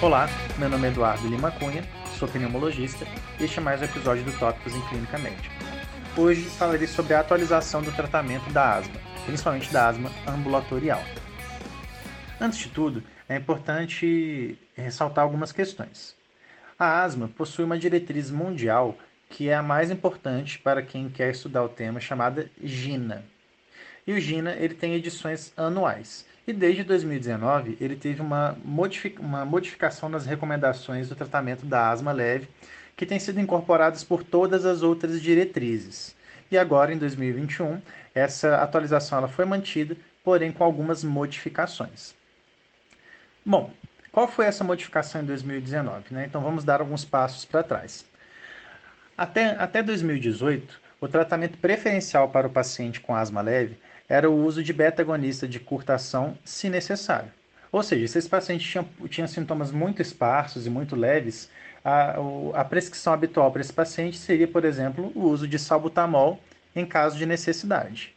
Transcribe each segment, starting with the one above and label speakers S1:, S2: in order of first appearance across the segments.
S1: Olá, meu nome é Eduardo Lima Cunha, sou pneumologista e este é mais um episódio do Tópicos em Clínica Médica. Hoje falarei sobre a atualização do tratamento da asma, principalmente da asma ambulatorial. Antes de tudo, é importante ressaltar algumas questões. A asma possui uma diretriz mundial que é a mais importante para quem quer estudar o tema, chamada GINA. E o GINA ele tem edições anuais. E desde 2019 ele teve uma, modific uma modificação nas recomendações do tratamento da asma leve, que tem sido incorporadas por todas as outras diretrizes. E agora, em 2021, essa atualização ela foi mantida, porém com algumas modificações. Bom, qual foi essa modificação em 2019? Né? Então vamos dar alguns passos para trás. Até, até 2018, o tratamento preferencial para o paciente com asma leve era o uso de beta-agonista de curta ação, se necessário. Ou seja, se esse paciente tinha, tinha sintomas muito esparsos e muito leves, a, a prescrição habitual para esse paciente seria, por exemplo, o uso de salbutamol em caso de necessidade.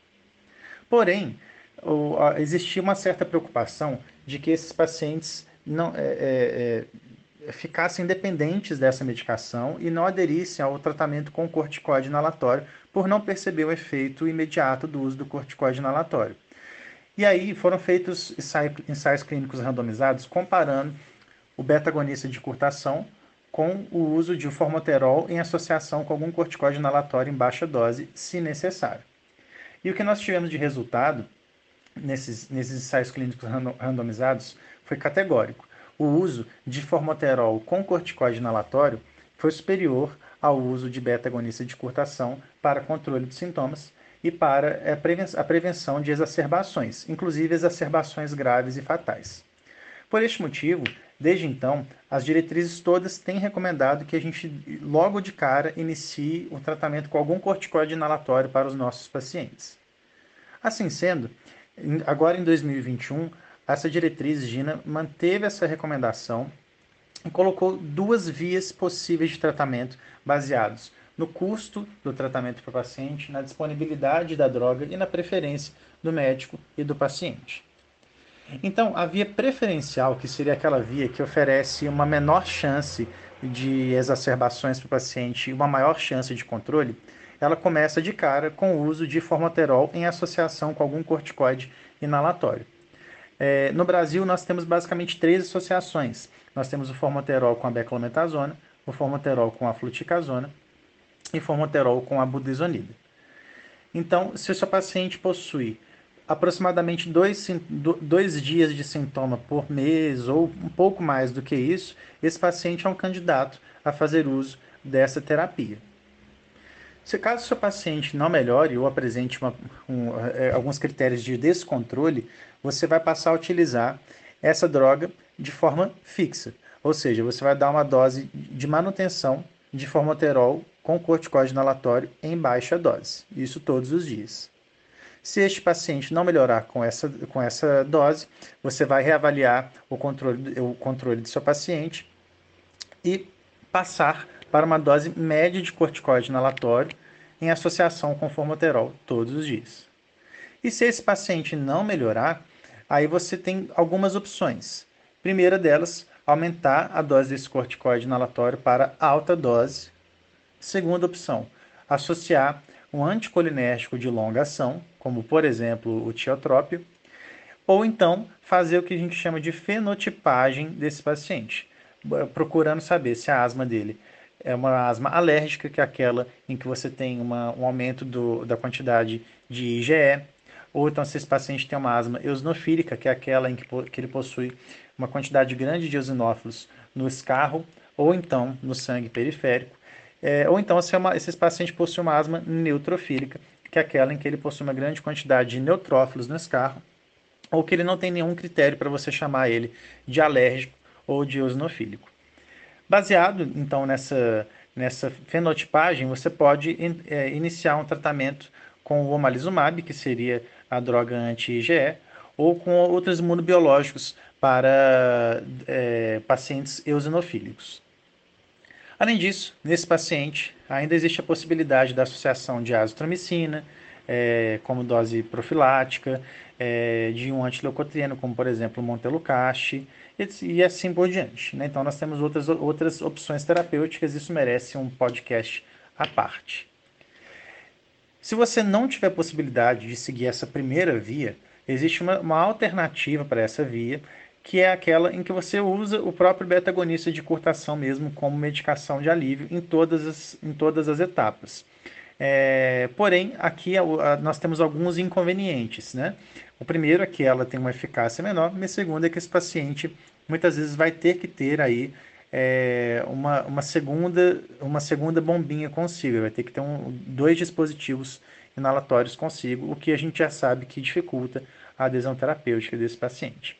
S1: Porém, o, a, existia uma certa preocupação de que esses pacientes não, é, é, é, ficassem dependentes dessa medicação e não aderissem ao tratamento com corticoide inalatório por não perceber o efeito imediato do uso do corticoide inalatório. E aí foram feitos ensaios clínicos randomizados comparando o beta-agonista de curtação com o uso de formoterol em associação com algum corticoide inalatório em baixa dose, se necessário. E o que nós tivemos de resultado nesses, nesses ensaios clínicos randomizados foi categórico. O uso de formoterol com corticoide inalatório foi superior ao uso de beta-agonista de curtação para controle de sintomas e para a prevenção de exacerbações, inclusive exacerbações graves e fatais. Por este motivo, desde então, as diretrizes todas têm recomendado que a gente logo de cara inicie o tratamento com algum corticoide inalatório para os nossos pacientes. Assim sendo, agora em 2021, essa diretriz GINA manteve essa recomendação e colocou duas vias possíveis de tratamento baseados no custo do tratamento para o paciente, na disponibilidade da droga e na preferência do médico e do paciente. Então, a via preferencial, que seria aquela via que oferece uma menor chance de exacerbações para o paciente e uma maior chance de controle, ela começa de cara com o uso de formoterol em associação com algum corticoide inalatório. É, no Brasil, nós temos basicamente três associações. Nós temos o formoterol com a beclometasona, o formoterol com a fluticasona e formoterol com a budesonida. Então, se o seu paciente possui aproximadamente dois, dois dias de sintoma por mês ou um pouco mais do que isso, esse paciente é um candidato a fazer uso dessa terapia. Se caso seu paciente não melhore ou apresente uma, um, é, alguns critérios de descontrole, você vai passar a utilizar essa droga de forma fixa. Ou seja, você vai dar uma dose de manutenção de formoterol com corticoide inalatório em baixa dose. Isso todos os dias. Se este paciente não melhorar com essa, com essa dose, você vai reavaliar o controle, o controle do seu paciente e passar para uma dose média de corticoide inalatório em associação com formoterol todos os dias. E se esse paciente não melhorar, aí você tem algumas opções. Primeira delas, aumentar a dose desse corticoide inalatório para alta dose. Segunda opção, associar um anticolinérgico de longa ação, como por exemplo o tiotrópio, ou então fazer o que a gente chama de fenotipagem desse paciente, procurando saber se a asma dele é uma asma alérgica, que é aquela em que você tem uma, um aumento do, da quantidade de IgE, ou então se esse paciente tem uma asma eosinofílica, que é aquela em que, que ele possui uma quantidade grande de eosinófilos no escarro, ou então no sangue periférico, é, ou então se é uma, possuem uma asma neutrofílica, que é aquela em que ele possui uma grande quantidade de neutrófilos no escarro, ou que ele não tem nenhum critério para você chamar ele de alérgico ou de eosinofílico. Baseado, então, nessa, nessa fenotipagem, você pode é, iniciar um tratamento com o omalizumab, que seria a droga anti-IgE, ou com outros imunobiológicos para é, pacientes eosinofílicos. Além disso, nesse paciente, ainda existe a possibilidade da associação de azitromicina, é, como dose profilática, é, de um antileucotrieno, como por exemplo o montelukast, e, e assim por diante. Né? Então nós temos outras, outras opções terapêuticas, isso merece um podcast à parte. Se você não tiver possibilidade de seguir essa primeira via, existe uma, uma alternativa para essa via, que é aquela em que você usa o próprio beta-agonista de curtação mesmo como medicação de alívio em todas as, em todas as etapas. É, porém, aqui a, a, nós temos alguns inconvenientes. Né? O primeiro é que ela tem uma eficácia menor, e o segundo é que esse paciente muitas vezes vai ter que ter aí é, uma, uma, segunda, uma segunda bombinha consigo, vai ter que ter um, dois dispositivos inalatórios consigo, o que a gente já sabe que dificulta a adesão terapêutica desse paciente.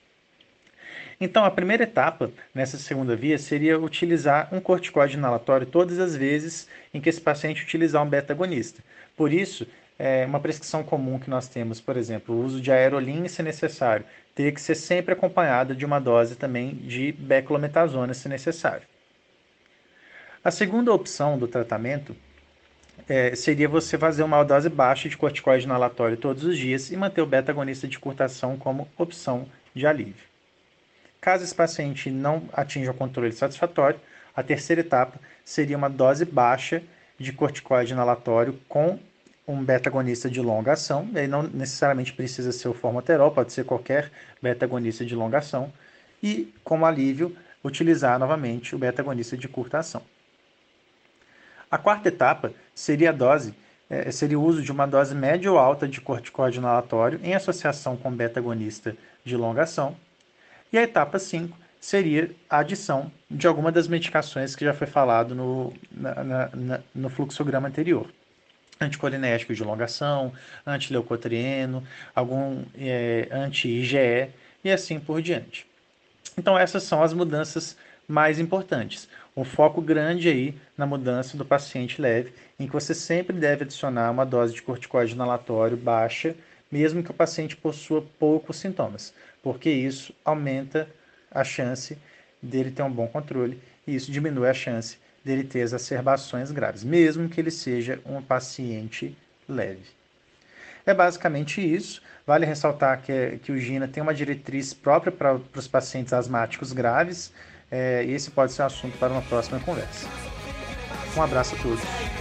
S1: Então, a primeira etapa nessa segunda via seria utilizar um corticoide inalatório todas as vezes em que esse paciente utilizar um beta-agonista. Por isso, é uma prescrição comum que nós temos, por exemplo, o uso de aerolinha se necessário, teria que ser sempre acompanhada de uma dose também de beclometasona se necessário. A segunda opção do tratamento é, seria você fazer uma dose baixa de corticoide inalatório todos os dias e manter o beta-agonista de curtação como opção de alívio. Caso esse paciente não atinja o controle satisfatório, a terceira etapa seria uma dose baixa de corticoide inalatório com um beta-agonista de longa ação, e aí não necessariamente precisa ser o formoterol, pode ser qualquer beta-agonista de longa ação, e como alívio, utilizar novamente o beta-agonista de curta ação. A quarta etapa seria a dose, é, seria o uso de uma dose média ou alta de corticoide inalatório em associação com beta-agonista de longa ação. E a etapa 5 seria a adição de alguma das medicações que já foi falado no, na, na, no fluxograma anterior anticolinético de longação, antileucotrieno, algum é, anti-IgE e assim por diante. Então essas são as mudanças mais importantes. Um foco grande aí na mudança do paciente leve, em que você sempre deve adicionar uma dose de corticoide inalatório baixa, mesmo que o paciente possua poucos sintomas, porque isso aumenta a chance dele ter um bom controle e isso diminui a chance dele ter exacerbações graves, mesmo que ele seja um paciente leve. É basicamente isso. Vale ressaltar que, que o GINA tem uma diretriz própria para, os pacientes asmáticos graves, é, esse pode ser um assunto para uma próxima conversa. Um abraço a todos.